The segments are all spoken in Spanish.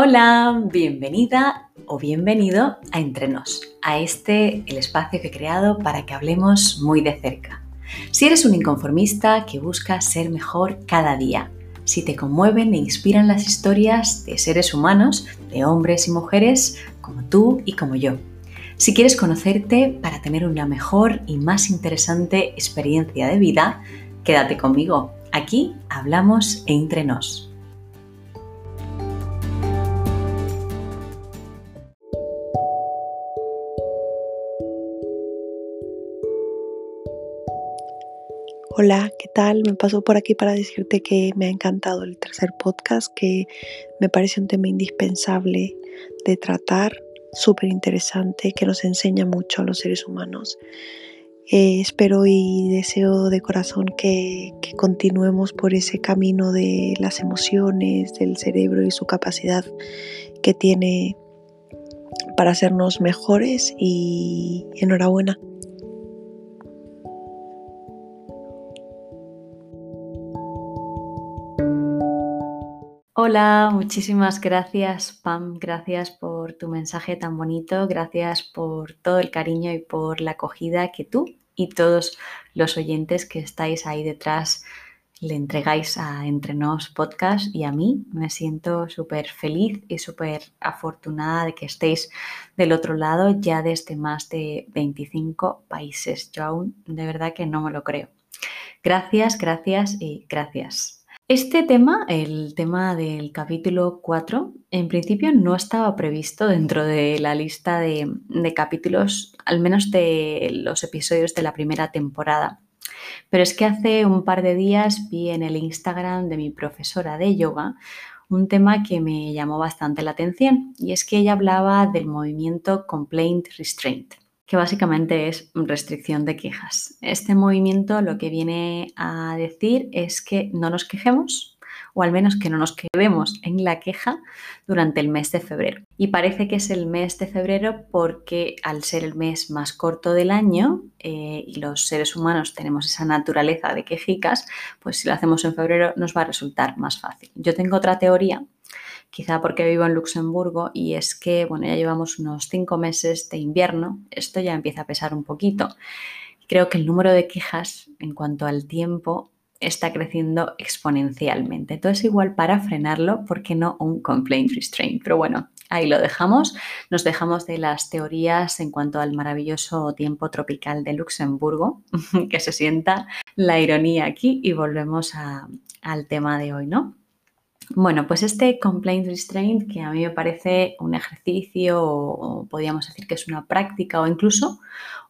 Hola, bienvenida o bienvenido a Entrenos, a este el espacio que he creado para que hablemos muy de cerca. Si eres un inconformista que busca ser mejor cada día, si te conmueven e inspiran las historias de seres humanos, de hombres y mujeres como tú y como yo. Si quieres conocerte para tener una mejor y más interesante experiencia de vida, quédate conmigo. Aquí hablamos entre nos. Hola, ¿qué tal? Me paso por aquí para decirte que me ha encantado el tercer podcast, que me parece un tema indispensable de tratar, súper interesante, que nos enseña mucho a los seres humanos. Eh, espero y deseo de corazón que, que continuemos por ese camino de las emociones, del cerebro y su capacidad que tiene para hacernos mejores y enhorabuena. Hola, muchísimas gracias Pam, gracias por tu mensaje tan bonito, gracias por todo el cariño y por la acogida que tú y todos los oyentes que estáis ahí detrás le entregáis a Entre Nos Podcast y a mí me siento súper feliz y súper afortunada de que estéis del otro lado ya desde más de 25 países. Yo aún de verdad que no me lo creo. Gracias, gracias y gracias. Este tema, el tema del capítulo 4, en principio no estaba previsto dentro de la lista de, capítulos, al menos de los episodios de la primera temporada. Pero es que hace un par de días vi en el Instagram de mi profesora de yoga un tema que me llamó bastante la atención y es que ella hablaba del movimiento Complaint Restraint que básicamente es restricción de quejas. Este movimiento lo que viene a decir es que no nos quejemos o al menos que no nos quedemos en la queja durante el mes de febrero. Y parece que es el mes de febrero porque al ser el mes más corto del año eh, y los seres humanos tenemos esa naturaleza de quejicas, pues si lo hacemos en febrero nos va a resultar más fácil. Yo tengo otra teoría quizá porque vivo en Luxemburgo y es que, bueno, ya llevamos unos cinco meses de invierno, esto ya empieza a pesar un poquito. Creo que el número de quejas en cuanto al tiempo está creciendo exponencialmente. Entonces, igual para frenarlo, ¿por qué no un complaint restraint? Pero bueno, ahí lo dejamos. Nos dejamos de las teorías en cuanto al maravilloso tiempo tropical de Luxemburgo, que se sienta la ironía aquí y volvemos al tema de hoy, ¿no? Bueno, pues este complaint restraint, que a mí me parece un ejercicio o, podríamos decir que es una práctica o incluso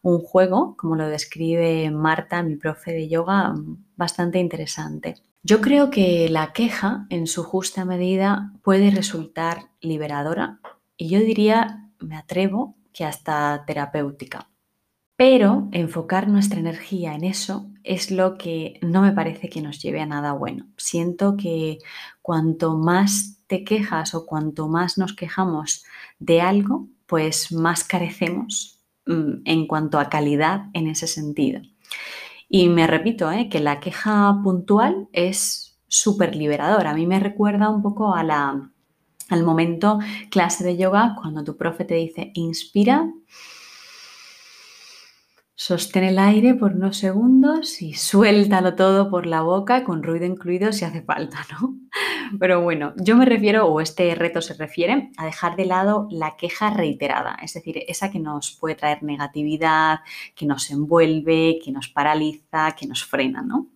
un juego, como lo describe Marta, mi profe de yoga, bastante interesante. Yo creo que la queja, en su justa medida, puede resultar liberadora y yo diría, me atrevo, que hasta terapéutica. Pero enfocar nuestra energía en eso es lo que no me parece que nos lleve a nada bueno. Siento que cuanto más te quejas o cuanto más nos quejamos de algo, pues más carecemos mm, en cuanto a calidad en ese sentido. Y me repito, ¿eh? que la queja puntual es súper liberadora. A mí me recuerda un poco a la, al momento clase de yoga cuando tu profe te dice inspira Sostén el aire por unos segundos y suéltalo todo por la boca con ruido incluido si hace falta, ¿no? Pero bueno, yo me refiero, o este reto se refiere, a dejar de lado la queja reiterada, es decir, esa que nos puede traer negatividad, que nos envuelve, que nos paraliza, que nos frena, ¿no?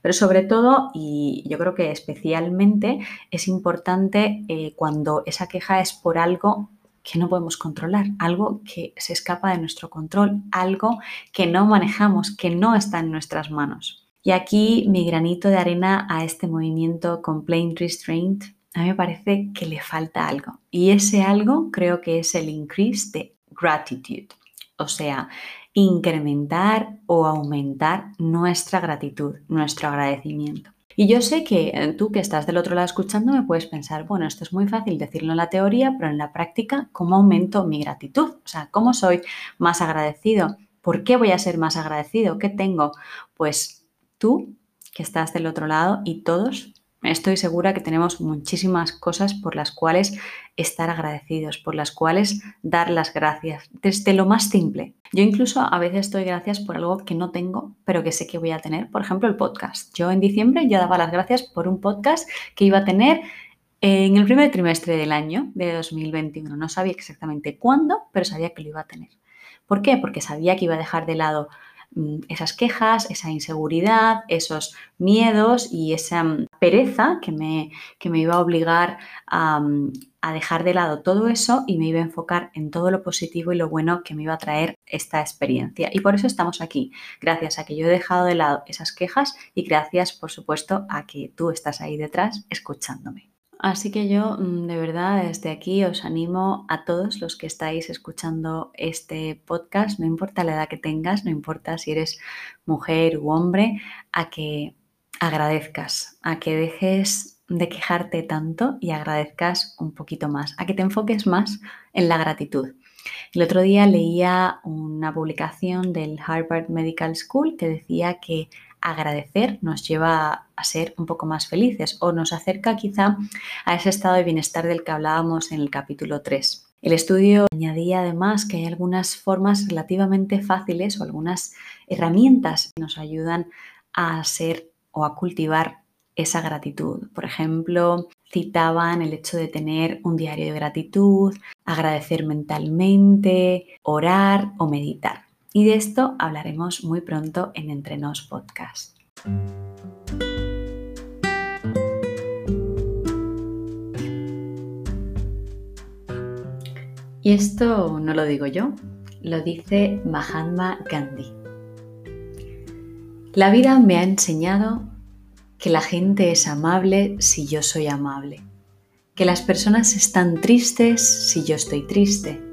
Pero sobre todo, y yo creo que especialmente, es importante eh, cuando esa queja es por algo que no podemos controlar, algo que se escapa de nuestro control, algo que no manejamos, que no está en nuestras manos. Y aquí mi granito de arena a este movimiento Complaint Restraint, a mí me parece que le falta algo. Y ese algo creo que es el increase de gratitude, o sea, incrementar o aumentar nuestra gratitud, nuestro agradecimiento. Y yo sé que eh, tú que estás del otro lado escuchando me puedes pensar, bueno, esto es muy fácil decirlo en la teoría, pero en la práctica, ¿cómo aumento mi gratitud? O sea, ¿cómo soy más agradecido? ¿Por qué voy a ser más agradecido? ¿Qué tengo? Pues tú que estás del otro lado y todos Estoy segura que tenemos muchísimas cosas por las cuales estar agradecidos, por las cuales dar las gracias, desde lo más simple. Yo incluso a veces doy gracias por algo que no tengo, pero que sé que voy a tener. Por ejemplo, el podcast. Yo en diciembre ya daba las gracias por un podcast que iba a tener en el primer trimestre del año de 2021. No sabía exactamente cuándo, pero sabía que lo iba a tener. ¿Por qué? Porque sabía que iba a dejar de lado esas quejas, esa inseguridad, esos miedos y esa mm, pereza que me, que me iba a obligar a, mm, a, dejar de lado todo eso y me iba a enfocar en todo lo positivo y lo bueno que me iba a traer esta experiencia. Y por eso estamos aquí, gracias a que yo he dejado de lado esas quejas y gracias, por supuesto, a que tú estás ahí detrás escuchándome. Así que yo mm, de verdad desde aquí os animo a todos los que estáis escuchando este podcast, no importa la edad que tengas, no importa si eres mujer u hombre, a que agradezcas, a que dejes de quejarte tanto y agradezcas un poquito más, a que te enfoques más en la gratitud. El otro día leía una publicación del Harvard Medical School que decía que agradecer nos lleva a ser un poco más felices o nos acerca quizá a ese estado de bienestar del que hablábamos en el capítulo 3. El estudio añadía además que hay algunas formas relativamente fáciles o algunas herramientas que nos ayudan a ser o a cultivar esa gratitud. Por ejemplo, citaban el hecho de tener un diario de gratitud, agradecer mentalmente, orar o meditar. Y de esto hablaremos muy pronto en Entrenos Podcast. Y esto no lo digo yo, lo dice Mahatma Gandhi. La vida me ha enseñado que la gente es amable si yo soy amable, que las personas están tristes si yo estoy triste,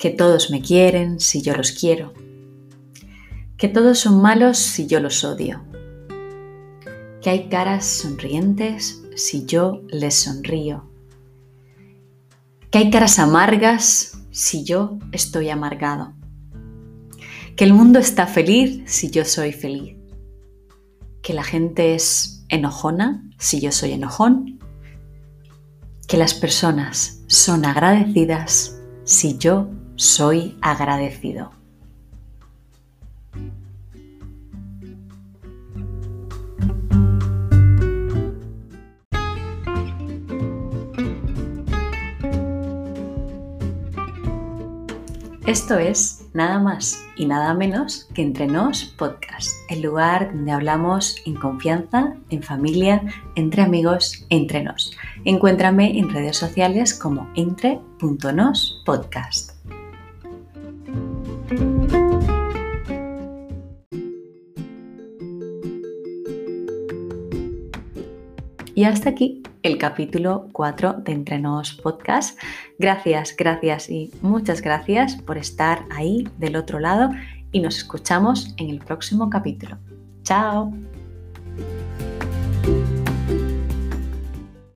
que todos me quieren si yo los quiero, que todos son malos si yo los odio, que hay caras sonrientes si yo les sonrío, que hay caras amargas si yo estoy amargado, que el mundo está feliz si yo soy feliz, que la gente es enojona si yo soy enojón, que las personas son agradecidas si yo soy agradecido. Esto es nada más y nada menos que Entre Nos Podcast, el lugar donde hablamos en confianza, en familia, entre amigos, entre nos. Encuéntrame en redes sociales como entre.nos podcast. Y hasta aquí el capítulo 4 de Entrenos Podcast. Gracias, gracias y muchas gracias por estar ahí del otro lado y nos escuchamos en el próximo capítulo. Chao.